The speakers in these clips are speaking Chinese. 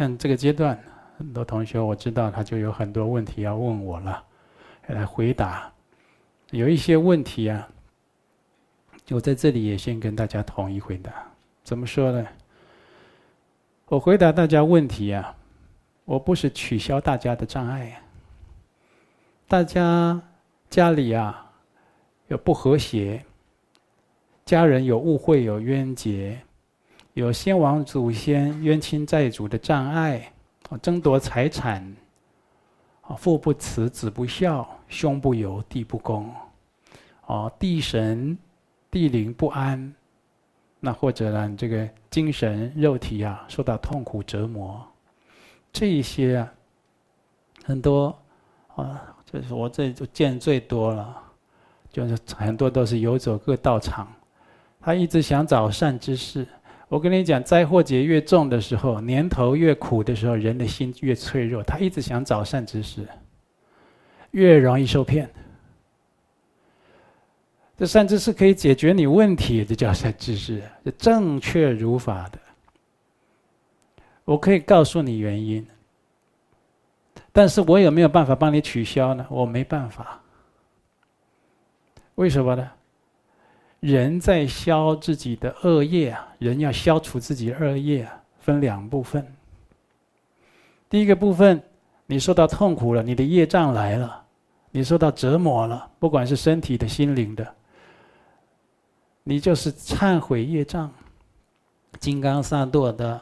像这个阶段，很多同学我知道他就有很多问题要问我了，来回答。有一些问题啊，我在这里也先跟大家统一回答。怎么说呢？我回答大家问题啊，我不是取消大家的障碍。大家家里啊有不和谐，家人有误会、有冤结，有先王祖先、冤亲债主的障碍，争夺财产，啊，父不慈，子不孝，兄不友，弟不恭，哦，地神、地灵不安。那或者呢，这个精神、肉体啊，受到痛苦折磨，这一些啊，很多啊，就是我这就见最多了，就是很多都是游走各道场，他一直想找善知识。我跟你讲，灾祸劫越重的时候，年头越苦的时候，人的心越脆弱，他一直想找善知识，越容易受骗。这善知识可以解决你问题，这叫善知识，这正确如法的。我可以告诉你原因，但是我有没有办法帮你取消呢？我没办法。为什么呢？人在消自己的恶业啊，人要消除自己恶业啊，分两部分。第一个部分，你受到痛苦了，你的业障来了，你受到折磨了，不管是身体的、心灵的。你就是忏悔业障，金刚萨埵的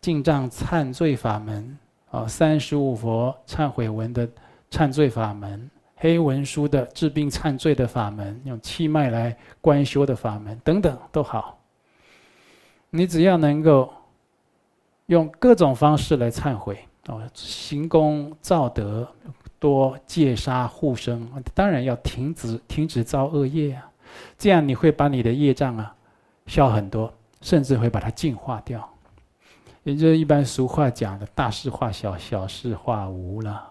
净障忏罪法门啊，三十五佛忏悔文的忏罪法门，黑文书的治病忏罪的法门，用气脉来观修的法门等等都好。你只要能够用各种方式来忏悔哦，行功造德，多戒杀护生，当然要停止停止造恶业啊。这样你会把你的业障啊消很多，甚至会把它净化掉。也就是一般俗话讲的“大事化小，小事化无”了，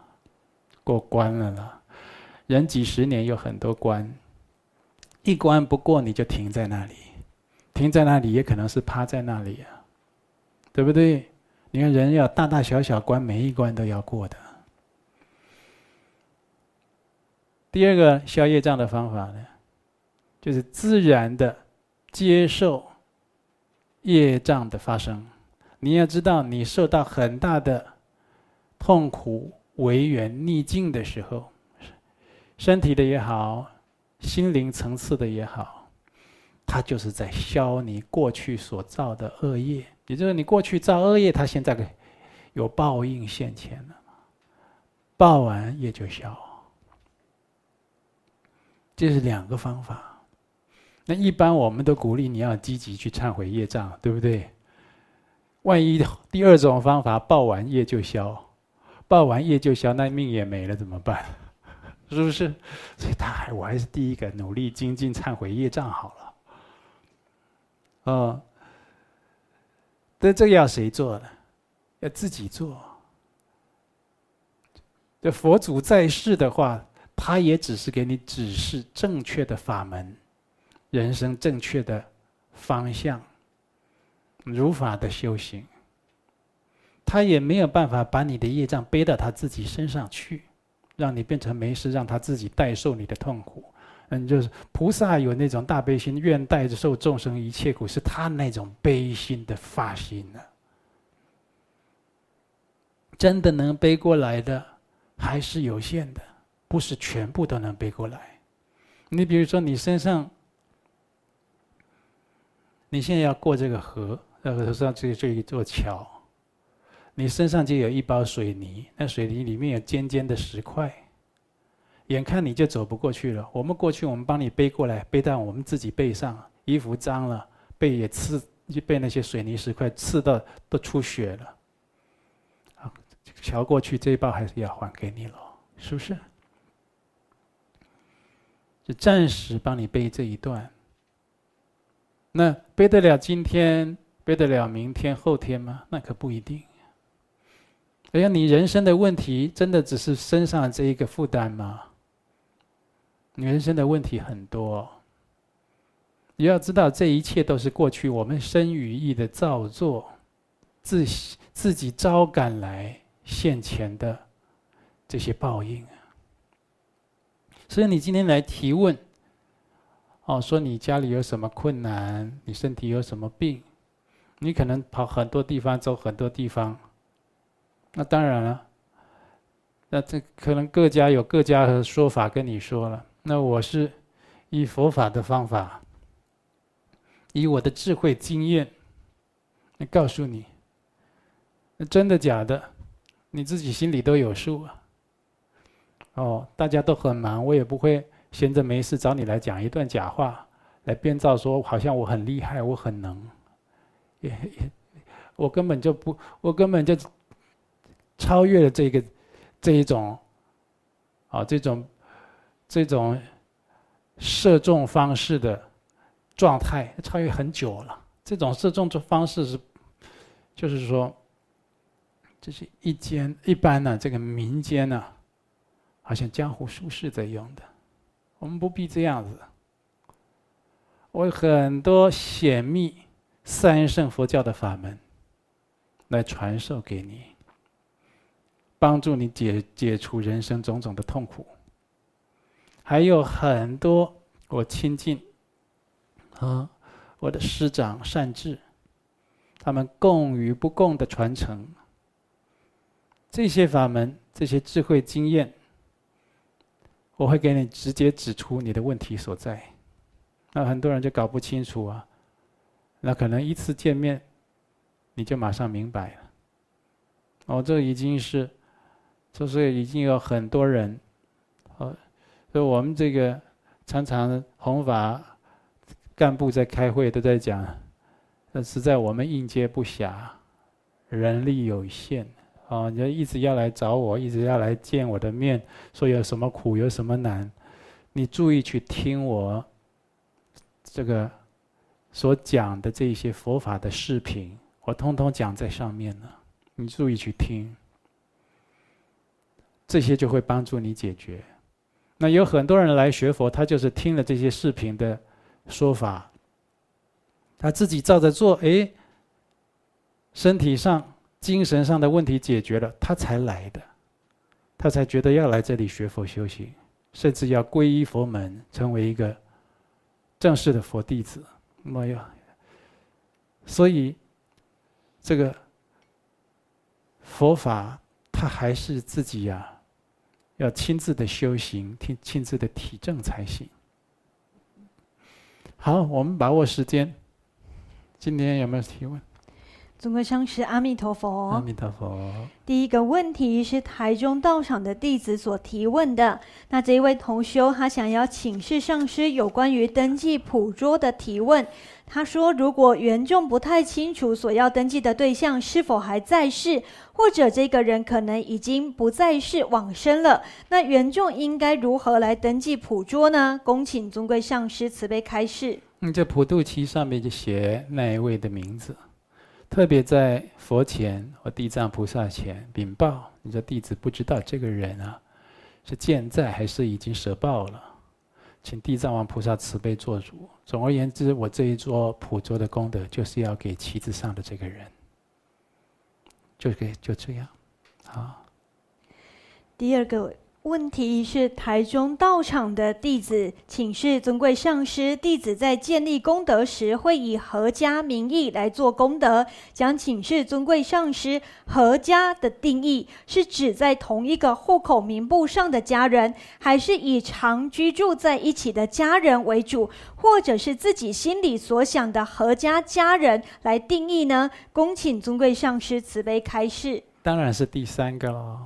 过关了啦。人几十年有很多关，一关不过你就停在那里，停在那里也可能是趴在那里啊，对不对？你看人要大大小小关，每一关都要过的。第二个消业障的方法呢？就是自然的接受业障的发生，你要知道，你受到很大的痛苦、违缘逆境的时候，身体的也好，心灵层次的也好，它就是在消你过去所造的恶业。也就是你过去造恶业，它现在有报应现前了，报完业就消。这是两个方法。那一般我们都鼓励你要积极去忏悔业障，对不对？万一第二种方法报完业就消，报完业就消，那命也没了怎么办？是不是？所以他还我还是第一个努力精进忏悔业障好了。哦，但这个要谁做呢？要自己做。这佛祖在世的话，他也只是给你指示正确的法门。人生正确的方向，如法的修行，他也没有办法把你的业障背到他自己身上去，让你变成没事，让他自己代受你的痛苦。嗯，就是菩萨有那种大悲心，愿代着受众生一切苦，是他那种悲心的发心呢。真的能背过来的还是有限的，不是全部都能背过来。你比如说，你身上。你现在要过这个河，那个上这这一座桥，你身上就有一包水泥，那水泥里面有尖尖的石块，眼看你就走不过去了。我们过去，我们帮你背过来，背到我们自己背上，衣服脏了，背也刺，就被那些水泥石块刺到都出血了。啊，瞧过去这一包还是要还给你了，是不是？就暂时帮你背这一段。那背得了今天，背得了明天、后天吗？那可不一定。哎呀，你人生的问题真的只是身上这一个负担吗？你人生的问题很多。你要知道，这一切都是过去我们身语意的造作，自自己招赶来现前的这些报应。所以你今天来提问，哦，说你家里有什么困难，你身体有什么病，你可能跑很多地方，走很多地方。那当然了，那这可能各家有各家的说法跟你说了。那我是以佛法的方法，以我的智慧经验，来告诉你，那真的假的，你自己心里都有数啊。哦，大家都很忙，我也不会闲着没事找你来讲一段假话，来编造说好像我很厉害，我很能，也也，我根本就不，我根本就超越了这个这一种，啊，这种这种射中方式的状态，超越很久了。这种射中的方式是，就是说，这是一间一般呢，这个民间呢。好像江湖术士在用的，我们不必这样子。我有很多显密三圣佛教的法门来传授给你，帮助你解解除人生种种的痛苦。还有很多我亲近和我的师长善智，他们共与不共的传承，这些法门，这些智慧经验。我会给你直接指出你的问题所在，那很多人就搞不清楚啊，那可能一次见面，你就马上明白了。哦，这已经是，就是已经有很多人，哦，所以我们这个常常弘法干部在开会都在讲，那实在我们应接不暇，人力有限。啊，你就一直要来找我，一直要来见我的面，说有什么苦，有什么难，你注意去听我这个所讲的这些佛法的视频，我通通讲在上面了，你注意去听，这些就会帮助你解决。那有很多人来学佛，他就是听了这些视频的说法，他自己照着做，哎，身体上。精神上的问题解决了，他才来的，他才觉得要来这里学佛修行，甚至要皈依佛门，成为一个正式的佛弟子。没有，所以这个佛法，他还是自己呀、要亲自的修行，亲亲自的体证才行。好，我们把握时间，今天有没有提问？尊贵上师，阿弥陀佛。阿弥陀佛。第一个问题是台中道场的弟子所提问的。那这一位同修，他想要请示上师有关于登记捕捉的提问。他说，如果缘众不太清楚所要登记的对象是否还在世，或者这个人可能已经不在世往生了，那缘众应该如何来登记普捉呢？恭请尊贵上师慈悲开示。嗯这普渡期上面就写那一位的名字。特别在佛前或地藏菩萨前禀报，你说弟子不知道这个人啊，是健在还是已经舍报了，请地藏王菩萨慈悲做主。总而言之，我这一桌普桌的功德，就是要给旗子上的这个人，就给就这样，好。第二个。问题是台中道场的弟子，请示尊贵上师，弟子在建立功德时会以何家名义来做功德？想请示尊贵上师，何家的定义是指在同一个户口名簿上的家人，还是以常居住在一起的家人为主，或者是自己心里所想的何家家人来定义呢？恭请尊贵上师慈悲开示。当然是第三个喽，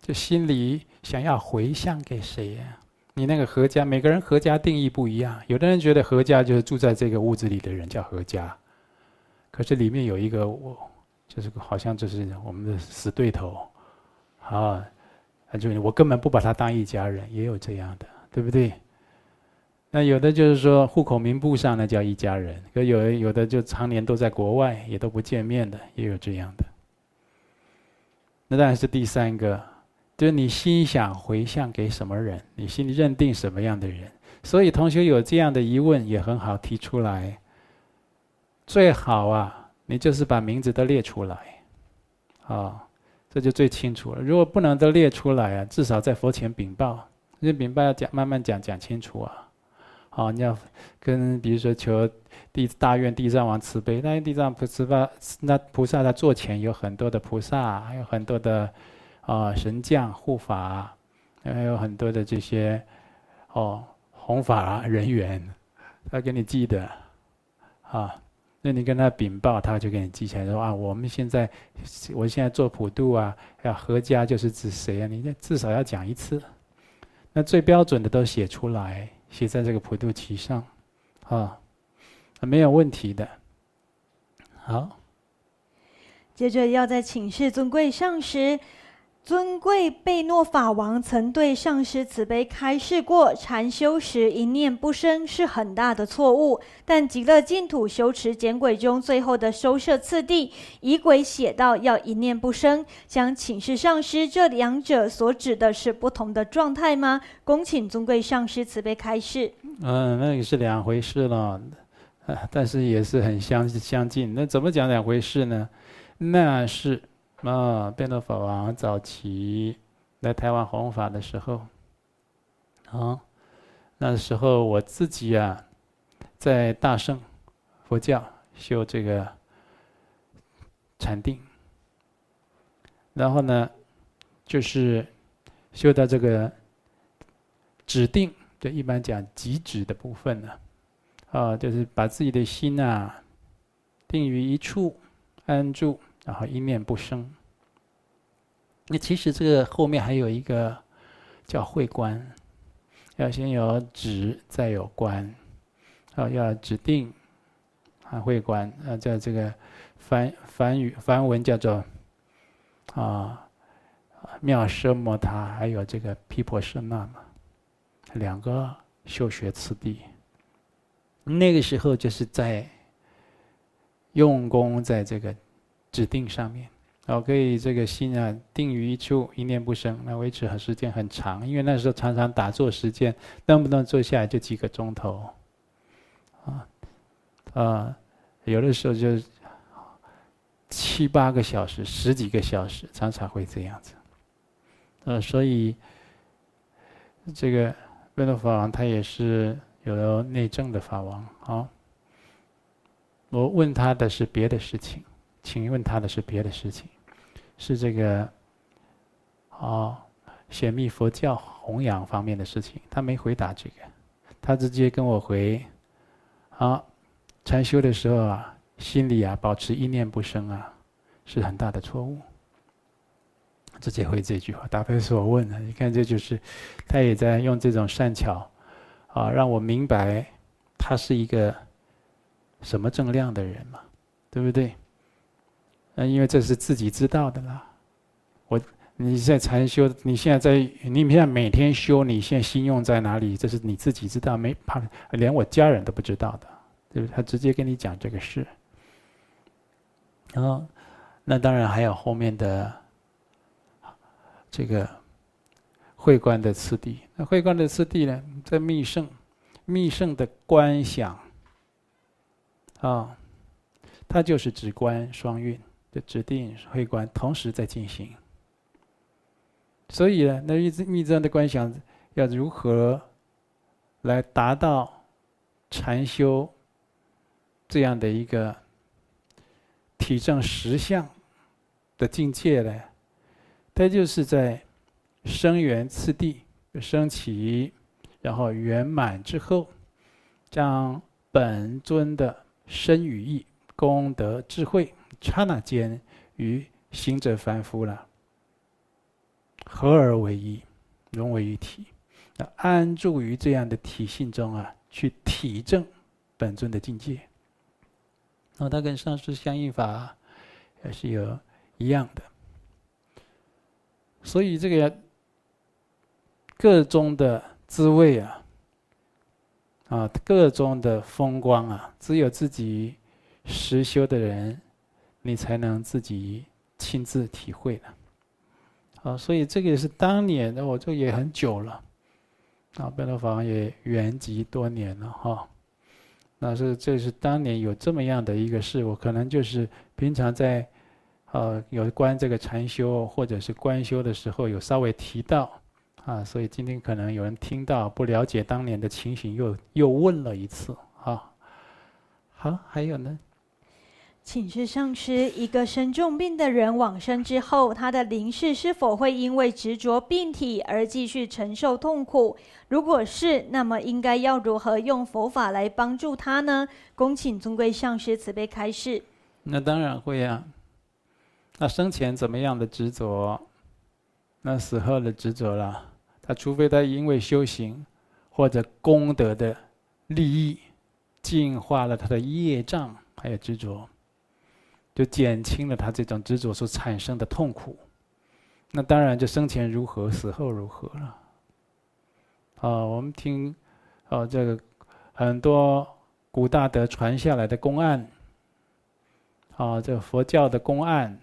就心里。想要回向给谁呀？你那个合家，每个人合家定义不一样。有的人觉得合家就是住在这个屋子里的人叫合家，可是里面有一个我，就是好像就是我们的死对头，啊，就是我根本不把他当一家人，也有这样的，对不对？那有的就是说户口名簿上那叫一家人，可有有的就常年都在国外，也都不见面的，也有这样的。那当然是第三个。就是你心想回向给什么人，你心里认定什么样的人，所以同学有这样的疑问也很好提出来。最好啊，你就是把名字都列出来，啊，这就最清楚了。如果不能都列出来啊，至少在佛前禀报，这禀报要讲，慢慢讲，讲清楚啊。好，你要跟比如说求地大愿地藏王慈悲，那地藏菩萨那菩萨他座前有很多的菩萨，还有很多的啊神将护法，还有很多的这些哦弘法人员，他给你记得啊。那你跟他禀报，他就给你记起来说啊，我们现在，我现在做普渡啊，要合家就是指谁啊？你至少要讲一次，那最标准的都写出来，写在这个普渡旗上，啊，没有问题的。好，接着要再请示尊贵上师。尊贵贝诺法王曾对上师慈悲开示过，禅修时一念不生是很大的错误。但极乐净土修持简轨中最后的收摄次第仪轨写到要一念不生，想请示上师，这两者所指的是不同的状态吗？恭请尊贵上师慈悲开示。嗯，那也是两回事了，但是也是很相相近。那怎么讲两回事呢？那是。啊，贝诺法王早期来台湾弘法的时候，啊，那时候我自己啊，在大圣佛教修这个禅定，然后呢，就是修到这个止定，就一般讲极止的部分呢，啊，就是把自己的心啊定于一处安住。然后一念不生。那其实这个后面还有一个叫会观，要先有止，再有观，啊，要指定，啊，会观，啊，叫这个梵梵语梵文叫做啊妙奢摩他，还有这个毗婆舍那嘛，两个修学次第。那个时候就是在用功在这个。指定上面，哦，可以这个心啊定于一处，一念不生，那维持很时间很长。因为那时候常常打坐时间，动不动坐下来就几个钟头，啊，啊，有的时候就七八个小时、十几个小时，常常会这样子。呃，所以这个贝诺法王他也是有内证的法王啊。我问他的是别的事情。请问他的是别的事情，是这个，哦，显密佛教弘扬方面的事情。他没回答这个，他直接跟我回，啊，禅修的时候啊，心里啊保持一念不生啊，是很大的错误。直接回这句话，答非所问啊！你看，这就是他也在用这种善巧，啊，让我明白他是一个什么正量的人嘛，对不对？那因为这是自己知道的啦。我，你在禅修，你现在在，你现在每天修，你现在心用在哪里？这是你自己知道，没怕，连我家人都不知道的，对不对？他直接跟你讲这个事。然后，那当然还有后面的这个会观的次第。那会观的次第呢，在密圣，密圣的观想啊，它就是指观双运。的指定会观同时在进行，所以呢，那一密宗的观想要如何来达到禅修这样的一个体证实相的境界呢？它就是在生圆次第升起，然后圆满之后，将本尊的身语意、功德、智慧。刹那间，与行者凡夫了合而为一，融为一体，那安住于这样的体性中啊，去体证本尊的境界。那它跟上师相应法也是有一样的。所以这个个中的滋味啊，啊，个中的风光啊，只有自己实修的人。你才能自己亲自体会的，啊，所以这个也是当年的，我这也很久了，啊，贝诺法王也圆寂多年了哈，那是这是当年有这么样的一个事，我可能就是平常在，呃，有关这个禅修或者是观修的时候有稍微提到，啊，所以今天可能有人听到不了解当年的情形，又又问了一次，啊，好，还有呢？请示上师，一个生重病的人往生之后，他的灵识是否会因为执着病体而继续承受痛苦？如果是，那么应该要如何用佛法来帮助他呢？恭请尊贵上师慈悲开示。那当然会啊。那生前怎么样的执着，那死后的执着了。他除非他因为修行或者功德的利益，净化了他的业障，还有执着。就减轻了他这种执着所产生的痛苦，那当然就生前如何，死后如何了。啊，我们听，哦，这个很多古大德传下来的公案，啊，这个佛教的公案，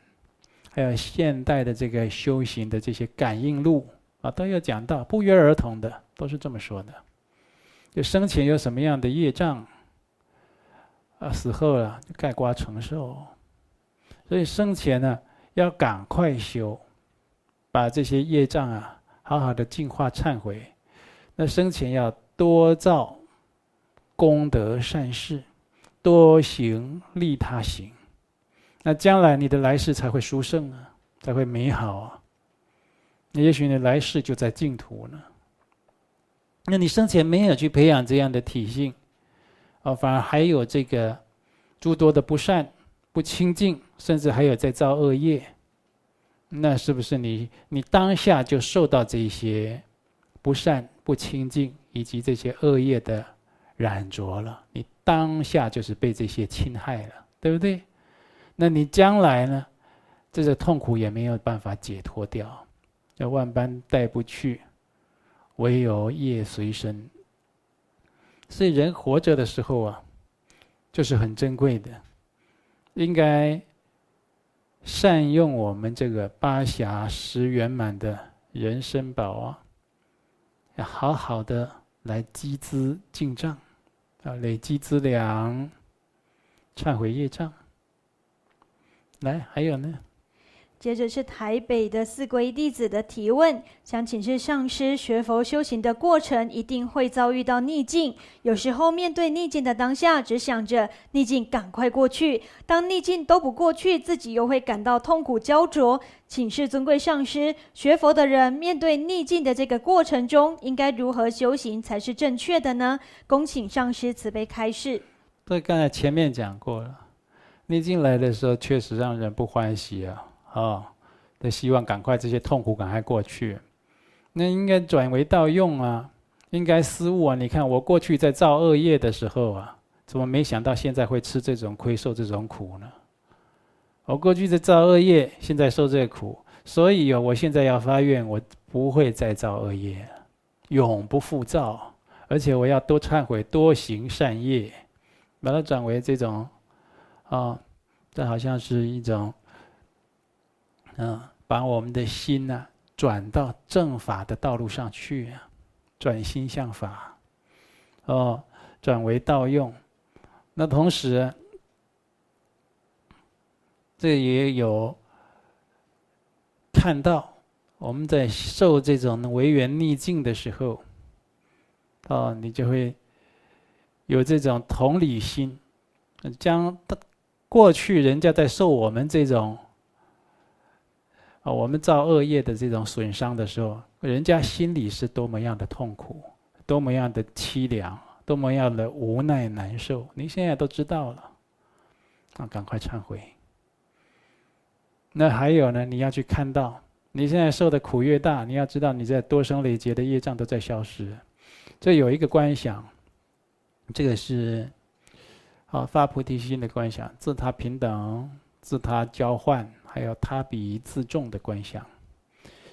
还有现代的这个修行的这些感应录啊，都有讲到，不约而同的都是这么说的。就生前有什么样的业障，啊，死后了就概括承受。所以生前呢，要赶快修，把这些业障啊，好好的净化忏悔。那生前要多造功德善事，多行利他行。那将来你的来世才会殊胜啊，才会美好啊。那也许你来世就在净土呢。那你生前没有去培养这样的体性，哦，反而还有这个诸多的不善。不清净，甚至还有在造恶业，那是不是你你当下就受到这些不善、不清净以及这些恶业的染着了？你当下就是被这些侵害了，对不对？那你将来呢？这个痛苦也没有办法解脱掉，要万般带不去，唯有业随身。所以人活着的时候啊，就是很珍贵的。应该善用我们这个八暇十圆满的人生宝啊，要好好的来积资进账，啊，累积资粮，忏悔业障。来，还有呢？接着是台北的四皈弟子的提问，想请示上师：学佛修行的过程一定会遭遇到逆境，有时候面对逆境的当下，只想着逆境赶快过去；当逆境都不过去，自己又会感到痛苦焦灼。请示尊贵上师：学佛的人面对逆境的这个过程中，应该如何修行才是正确的呢？恭请上师慈悲开示。对，刚才前面讲过了，逆境来的时候，确实让人不欢喜啊。哦，都希望赶快这些痛苦赶快过去，那应该转为道用啊，应该思悟啊。你看我过去在造恶业的时候啊，怎么没想到现在会吃这种亏，受这种苦呢？我过去在造恶业，现在受这苦，所以有，我现在要发愿，我不会再造恶业，永不复造，而且我要多忏悔，多行善业，把它转为这种，啊，这好像是一种。嗯，把我们的心呢、转到正法的道路上去啊，转心向法，哦，转为道用。那同时，这也有看到我们在受这种违缘逆境的时候，哦，你就会有这种同理心，将过去人家在受我们这种。我们造恶业的这种损伤的时候，人家心里是多么样的痛苦，多么样的凄凉，多么样的无奈难受，你现在都知道了，啊，赶快忏悔。那还有呢？你要去看到，你现在受的苦越大，你要知道你在多生累劫的业障都在消失。这有一个观想，这个是，啊，发菩提心的观想，自他平等，自他交换。还有他比自重的观想，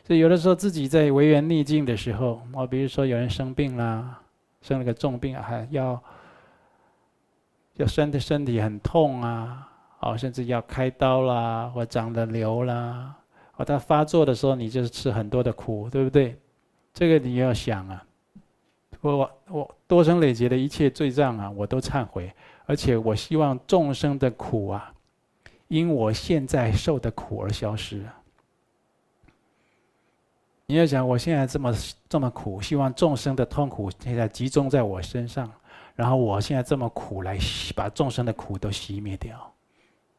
所以有的时候自己在违缘逆境的时候，我比如说有人生病啦，生了个重病，还要要身的身体很痛啊，哦，甚至要开刀啦，或长了瘤啦，哦，他发作的时候，你就是吃很多的苦，对不对？这个你要想啊，我我多生累劫的一切罪障啊，我都忏悔，而且我希望众生的苦啊，因我现在受的苦而消失。你要想，我现在这么这么苦，希望众生的痛苦现在集中在我身上，然后我现在这么苦，来把众生的苦都熄灭掉。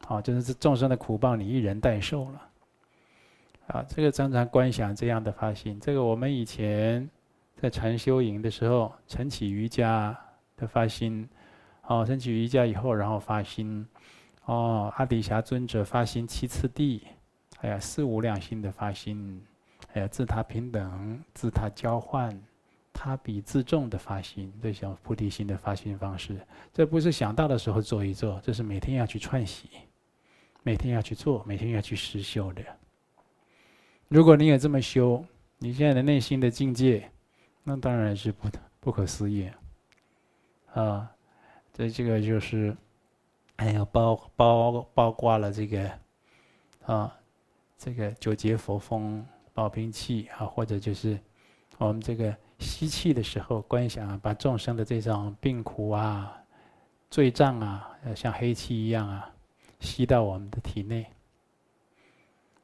好，就是这众生的苦报，你一人代受了。啊，这个常常观想这样的发心，这个我们以前在禅修营的时候，晨起瑜伽的发心，哦，晨起瑜伽以后，然后发心，哦，阿底峡尊者发心七次地，还有四无量心的发心，还有自他平等、自他交换、他比自重的发心，这叫菩提心的发心方式。这不是想到的时候做一做，这是每天要去串习，每天要去做，每天要去实修的。如果你也这么修，你现在的内心的境界，那当然是不不可思议啊！这这个就是，还有包包包括了这个啊，这个九节佛风宝瓶器啊，或者就是我们这个吸气的时候观想啊，把众生的这种病苦啊、罪障啊，像黑气一样啊，吸到我们的体内。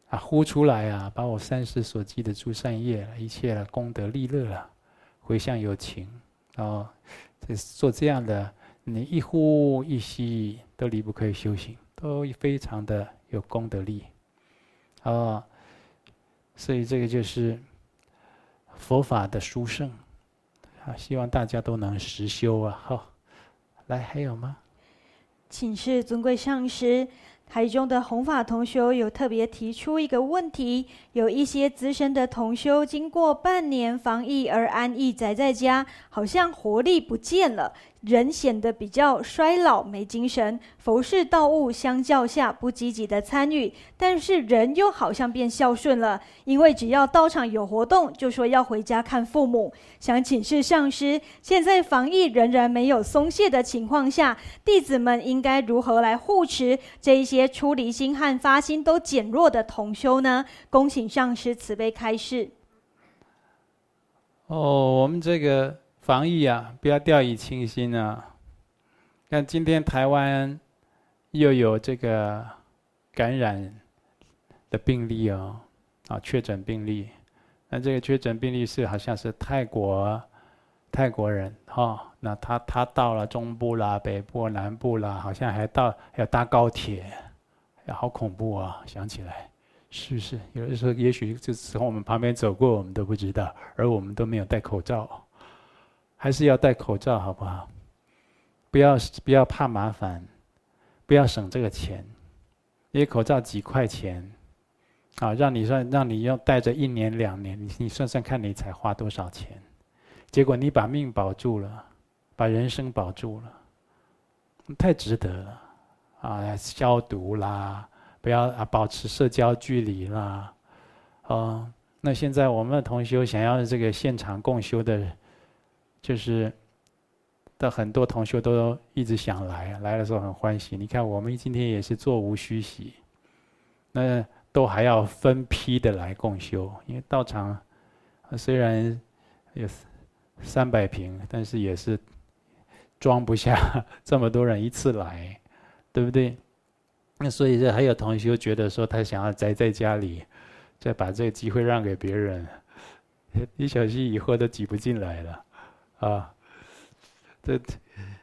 啊，呼出来啊！把我三世所积的诸善业、一切功德利乐啊，回向有情，哦，这做这样的，你一呼一吸都离不开修行，都非常的有功德力，哦，所以这个就是佛法的殊胜啊！希望大家都能实修啊！好，来，还有吗？请示尊贵上师。台中的弘法同修有特别提出一个问题：有一些资深的同修经过半年防疫而安逸宅在家，好像活力不见了。人显得比较衰老、没精神，佛事道务相较下不积极的参与，但是人又好像变孝顺了，因为只要道场有活动，就说要回家看父母。想请示上师，现在防疫仍然没有松懈的情况下，弟子们应该如何来护持这一些出离心和发心都减弱的同修呢？恭请上师慈悲开示。哦，我们这个。防疫啊，不要掉以轻心啊！看今天台湾又有这个感染的病例哦，啊，确诊病例。那这个确诊病例是好像是泰国泰国人哈、哦，那他他到了中部啦、北部、南部啦，好像还到还要搭高铁，呀，好恐怖啊！想起来，是不是？有的时候也许就从我们旁边走过，我们都不知道，而我们都没有戴口罩。还是要戴口罩，好不好？不要不要怕麻烦，不要省这个钱，因为口罩几块钱，啊，让你算让你要戴着一年两年，你你算算看你才花多少钱？结果你把命保住了，把人生保住了，太值得了啊！消毒啦，不要啊，保持社交距离啦，啊，那现在我们的同修想要这个现场共修的。就是的很多同学都一直想来，来的时候很欢喜。你看，我们今天也是座无虚席，那都还要分批的来共修，因为道场虽然有三百平，但是也是装不下 这么多人一次来，对不对？那所以这还有同学觉得说他想要宅在家里，再把这个机会让给别人，一小心以后都挤不进来了。啊，这，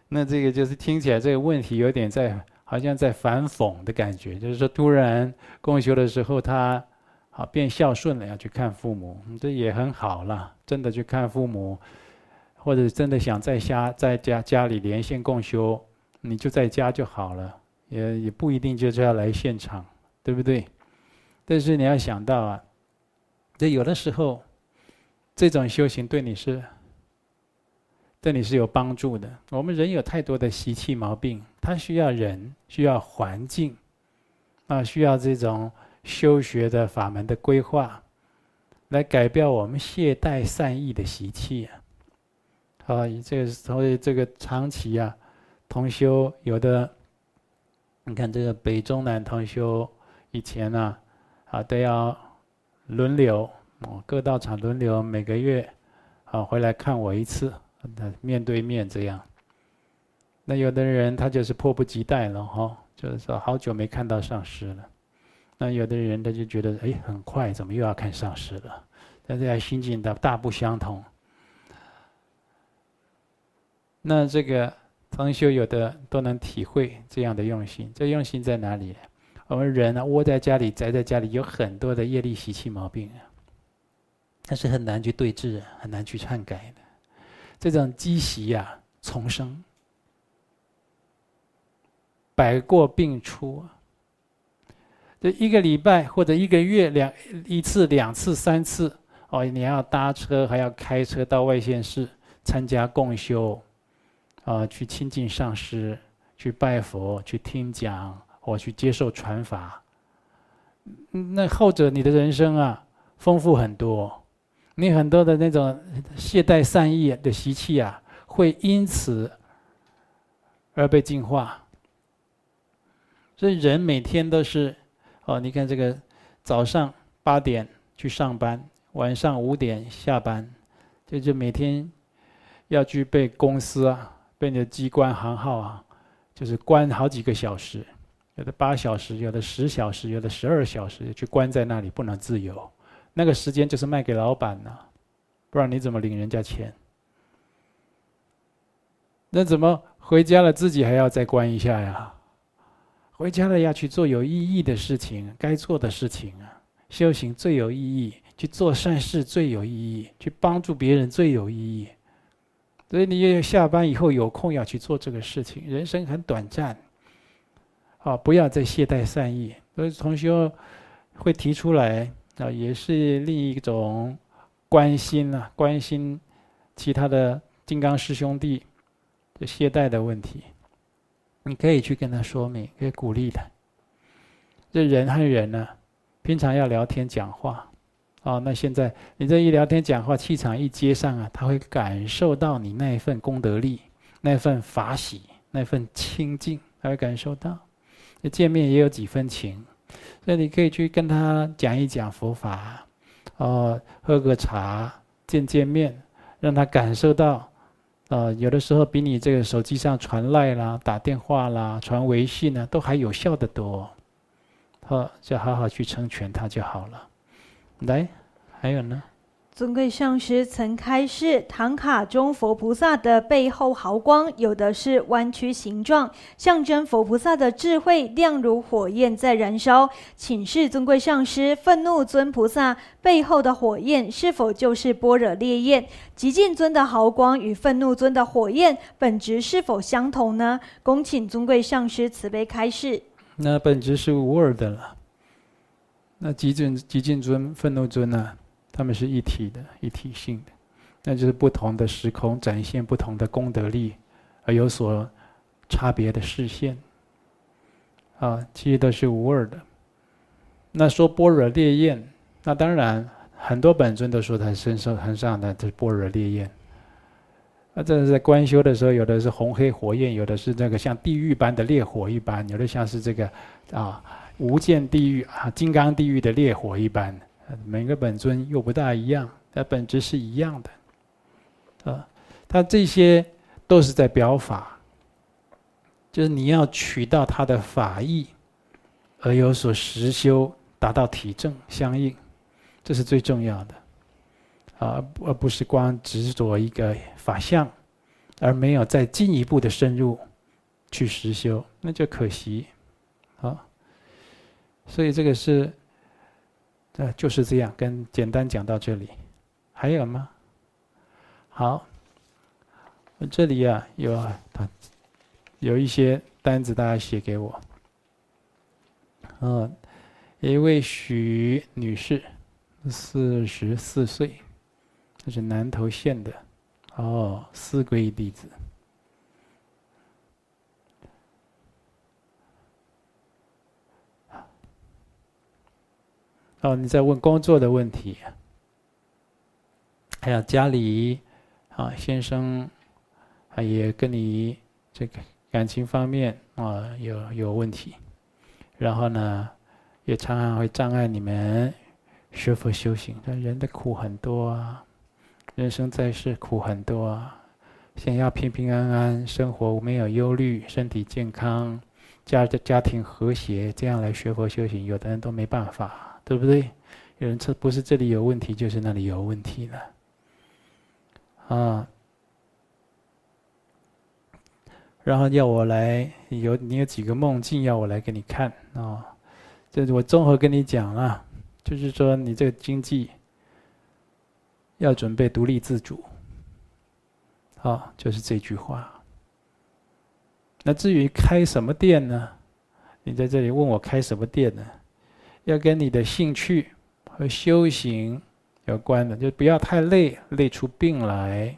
那这个就是听起来这个问题有点在，好像在反讽的感觉，就是说突然共修的时候，他好变孝顺了，要去看父母，这也很好了。真的去看父母，或者真的想在家在家家里连线共修，你就在家就好了，也也不一定就是要来现场，对不对？但是你要想到啊，这有的时候，这种修行对你是。对你是有帮助的。我们人有太多的习气毛病，它需要人，需要环境，啊，需要这种修学的法门的规划，来改变我们懈怠善意的习气啊。啊，这个所以这个长期啊，同修有的，你看这个北中南同修以前呢，啊，都要轮流，哦，各道场轮流每个月，啊，回来看我一次。那面对面这样。那有的人他就是迫不及待了哈，就是说好久没看到上师了。那有的人他就觉得哎，很快怎么又要看上师了？大家心境的大不相同。那这个同修有的都能体会这样的用心，这用心在哪里？我们人呢，窝在家里，宅在家里，有很多的业力习气毛病啊，但是很难去对治，很难去篡改的。这种积习呀，重生，百过病出。这一个礼拜或者一个月两一次、两次、三次哦，你要搭车，还要开车到外县市参加共修。啊，去亲近上师，去拜佛，去听讲，或去接受传法。那后者，你的人生啊，丰富很多。你很多的那种懈怠善意的习气啊，会因此而被净化。所以人每天都是，哦，你看这个早上八点去上班，晚上五点下班，这就每天要具备公司啊。被你的机关行号啊，就是关好几个小时，有的八小时，有的十小时，有的十二小时，去关在那里不能自由。那个时间就是卖给老板了，不然你怎么领人家钱？那怎么回家了自己还要再关一下呀？回家了要去做有意义的事情，该做的事情啊，修行最有意义，去做善事最有意义，去帮助别人最有意义。所以你也下班以后有空要去做这个事情。人生很短暂，啊，不要再懈怠善意。所以同学会提出来啊，也是另一种关心啊，关心其他的金刚师兄弟的懈怠的问题。你可以去跟他说明，可以鼓励他。这人和人呢，平常要聊天讲话。哦，那现在你这一聊天讲话，气场一接上啊，他会感受到你那一份功德力，那份法喜，那份清净，他会感受到。见面也有几分情，所以你可以去跟他讲一讲佛法，哦，喝个茶，见见面，让他感受到，呃，有的时候比你这个手机上传赖啦、打电话啦、传微信呢，都还有效的多。好，就好好去成全他就好了。来。还有呢，尊贵上师曾开示，唐卡中佛菩萨的背后毫光，有的是弯曲形状，象征佛菩萨的智慧亮如火焰在燃烧。请示尊贵上师，愤怒尊菩萨背后的火焰是否就是般若烈焰？极尽尊的毫光与愤怒尊的火焰本质是否相同呢？恭请尊贵上师慈悲开示。那本质是无二的了。那极尽极尽尊、愤怒尊呢？他们是一体的、一体性的，那就是不同的时空展现不同的功德力，而有所差别的视线。啊，其实都是无二的。那说般若烈焰，那当然很多本尊都说他身上很上的这般若烈焰。那这是在观修的时候，有的是红黑火焰，有的是这个像地狱般的烈火一般，有的像是这个啊无间地狱啊金刚地狱的烈火一般。每个本尊又不大一样，但本质是一样的，啊，他这些都是在表法，就是你要取到他的法义，而有所实修，达到体证相应，这是最重要的，啊，而不是光执着一个法相，而没有再进一步的深入去实修，那就可惜，啊，所以这个是。呃，就是这样，跟简单讲到这里，还有吗？好，这里啊有啊，有一些单子，大家写给我。嗯，一位许女士，四十四岁，这是南投县的，哦，四皈弟子。哦，你在问工作的问题，还有家里啊，先生，啊也跟你这个感情方面啊有有问题，然后呢，也常常会障碍你们学佛修行。但人的苦很多啊，人生在世苦很多啊，想要平平安安生活，没有忧虑，身体健康，家的家庭和谐，这样来学佛修行，有的人都没办法，对不对？有人说不是这里有问题，就是那里有问题了，啊。然后要我来有你有几个梦境要我来给你看啊？这我综合跟你讲了，就是说你这个经济要准备独立自主。好，就是这句话。那至于开什么店呢？你在这里问我开什么店呢？要跟你的兴趣和修行有关的，就不要太累，累出病来。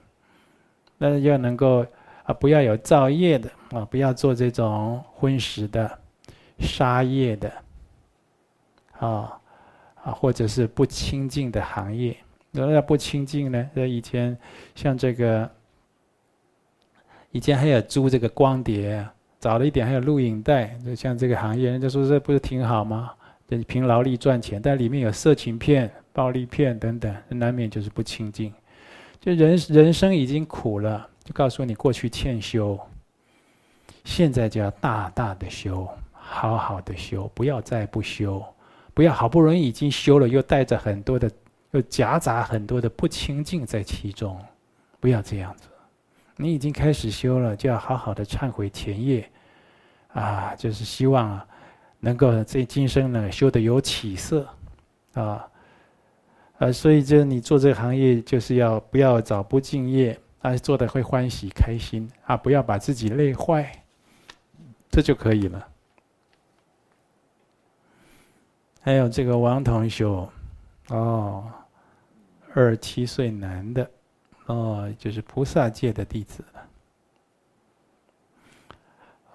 那要能够啊，不要有造业的啊，不要做这种荤食的、杀业的，啊啊，或者是不清净的行业。那要不清净呢？那以前像这个。以前还有租这个光碟，早了一点还有录影带，就像这个行业，人家说这不是挺好吗？就凭劳力赚钱，但里面有色情片、暴力片等等，难免就是不清净。就人人生已经苦了，就告诉你过去欠修，现在就要大大的修，好好的修，不要再不修，不要好不容易已经修了，又带着很多的，又夹杂很多的不清净在其中，不要这样子。你已经开始修了，就要好好的忏悔前业，啊，就是希望啊，能够这今生呢修得有起色，啊，呃，所以就你做这个行业，就是要不要找不敬业，啊，做的会欢喜开心，啊，不要把自己累坏，这就可以了。还有这个王同学，哦，二十七岁男的。哦，就是菩萨界的弟子。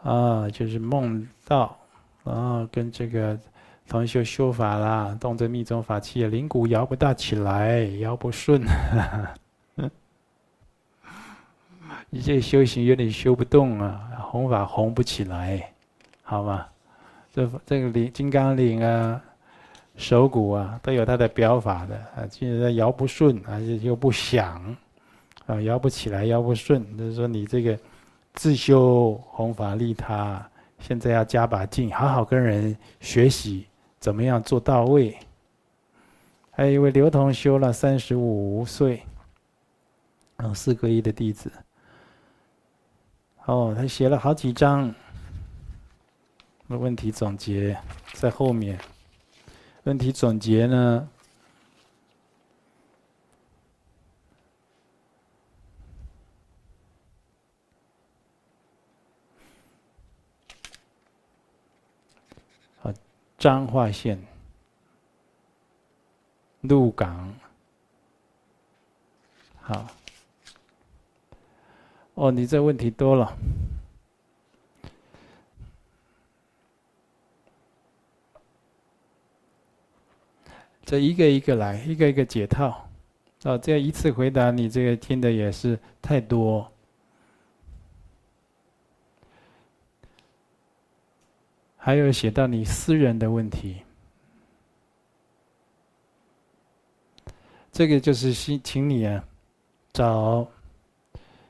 啊，就是梦到，啊，跟这个同修修法啦，动这密宗法器，灵骨摇不大起来，摇不顺。你这修行有点修不动啊，弘法弘不起来，好吗？这这个灵金刚铃啊，手鼓啊，都有它的表法的啊，现在摇不顺，而且又不响。啊，摇不起来，摇不顺，就是说你这个自修弘法利他，现在要加把劲，好好跟人学习怎么样做到位。还有一位刘同修了三十五岁，嗯，四皈依的弟子。哦，他写了好几章。问题总结在后面。问题总结呢？彰化县鹿港，好。哦，你这问题多了，这一个一个来，一个一个解套。哦，这样一次回答你这个听的也是太多。还有写到你私人的问题，这个就是请请你啊，找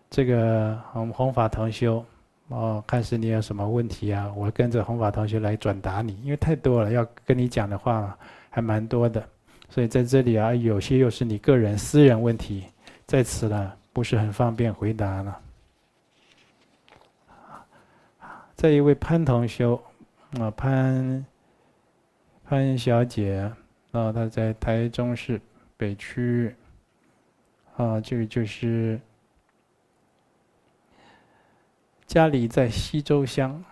这个我们弘法同修哦，看是你有什么问题啊，我跟着弘法同修来转达你，因为太多了，要跟你讲的话还蛮多的，所以在这里啊，有些又是你个人私人问题，在此呢不是很方便回答了。这一位潘同修。啊，潘潘小姐，啊，她在台中市北区，啊，这个就是家里在西周乡，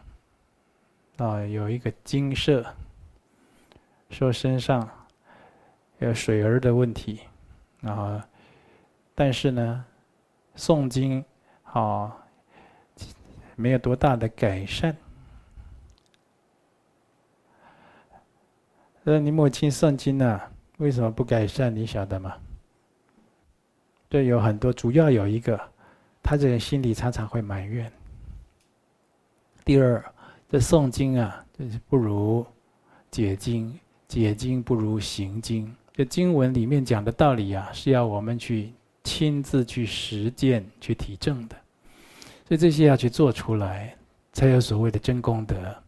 啊，有一个精舍，说身上有水儿的问题，啊，但是呢，诵经啊，没有多大的改善。那你母亲诵经呢？为什么不改善？你晓得吗？这，有很多，主要有一个，他这个心里常常会埋怨。第二，这诵经啊，就是不如解经，解经不如行经。这经文里面讲的道理啊，是要我们去亲自去实践、去体证的。所以这些要去做出来，才有所谓的真功德。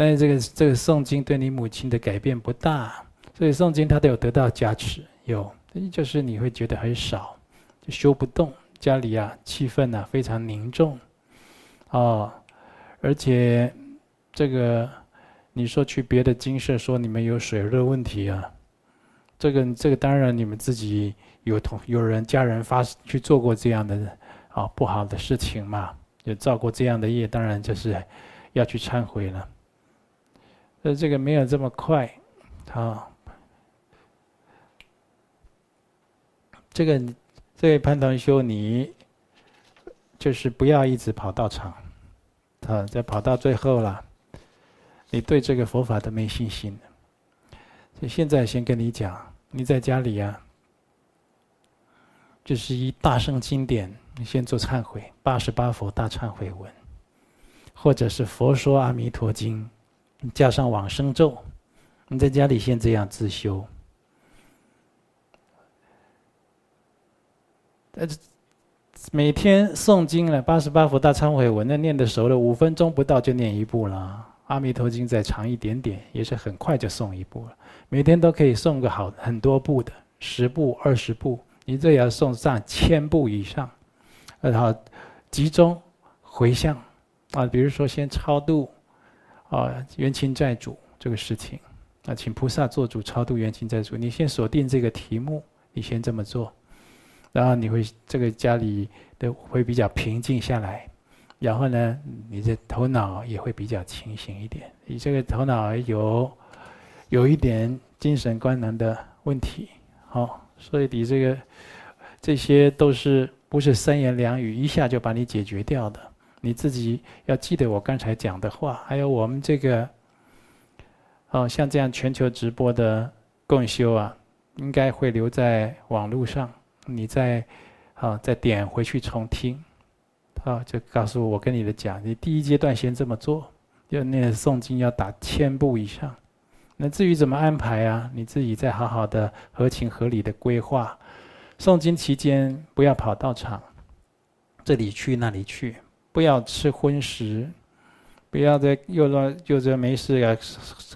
但是这个这个诵经对你母亲的改变不大，所以诵经他都有得到加持，有就是你会觉得很少，就修不动，家里啊气氛啊非常凝重，哦，而且这个你说去别的精舍说你们有水热问题啊，这个这个当然你们自己有同有人家人发去做过这样的啊不好的事情嘛，有造过这样的业，当然就是要去忏悔了。呃，这个没有这么快，好。这个这位潘同修，你就是不要一直跑道场，啊，再跑到最后了，你对这个佛法都没信心。所以现在先跟你讲，你在家里啊，就是一大圣经典，你先做忏悔，八十八佛大忏悔文，或者是佛说阿弥陀经。加上往生咒，你在家里先这样自修。呃，每天诵经了八十八佛大忏悔文，那念的熟了，五分钟不到就念一部了。阿弥陀经再长一点点，也是很快就诵一部了。每天都可以诵个好很多部的，十部、二十部，你这也要诵上千部以上。然后集中回向啊，比如说先超度。啊，冤亲债主这个事情，啊，请菩萨做主超度冤亲债主。你先锁定这个题目，你先这么做，然后你会这个家里的会比较平静下来，然后呢，你的头脑也会比较清醒一点。你这个头脑有有一点精神官能的问题，好，所以你这个这些都是不是三言两语一下就把你解决掉的。你自己要记得我刚才讲的话，还有我们这个，哦，像这样全球直播的共修啊，应该会留在网络上，你再，啊，再点回去重听，啊，就告诉我跟你的讲，你第一阶段先这么做，要那个诵经要打千部以上，那至于怎么安排啊，你自己再好好的合情合理的规划，诵经期间不要跑道场，这里去那里去。不要吃荤食，不要再又乱又在没事啊，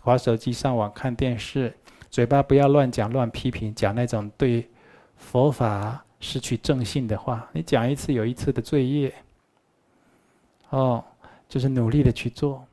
划手机、上网、看电视，嘴巴不要乱讲、乱批评，讲那种对佛法失去正信的话。你讲一次有一次的罪业。哦，就是努力的去做。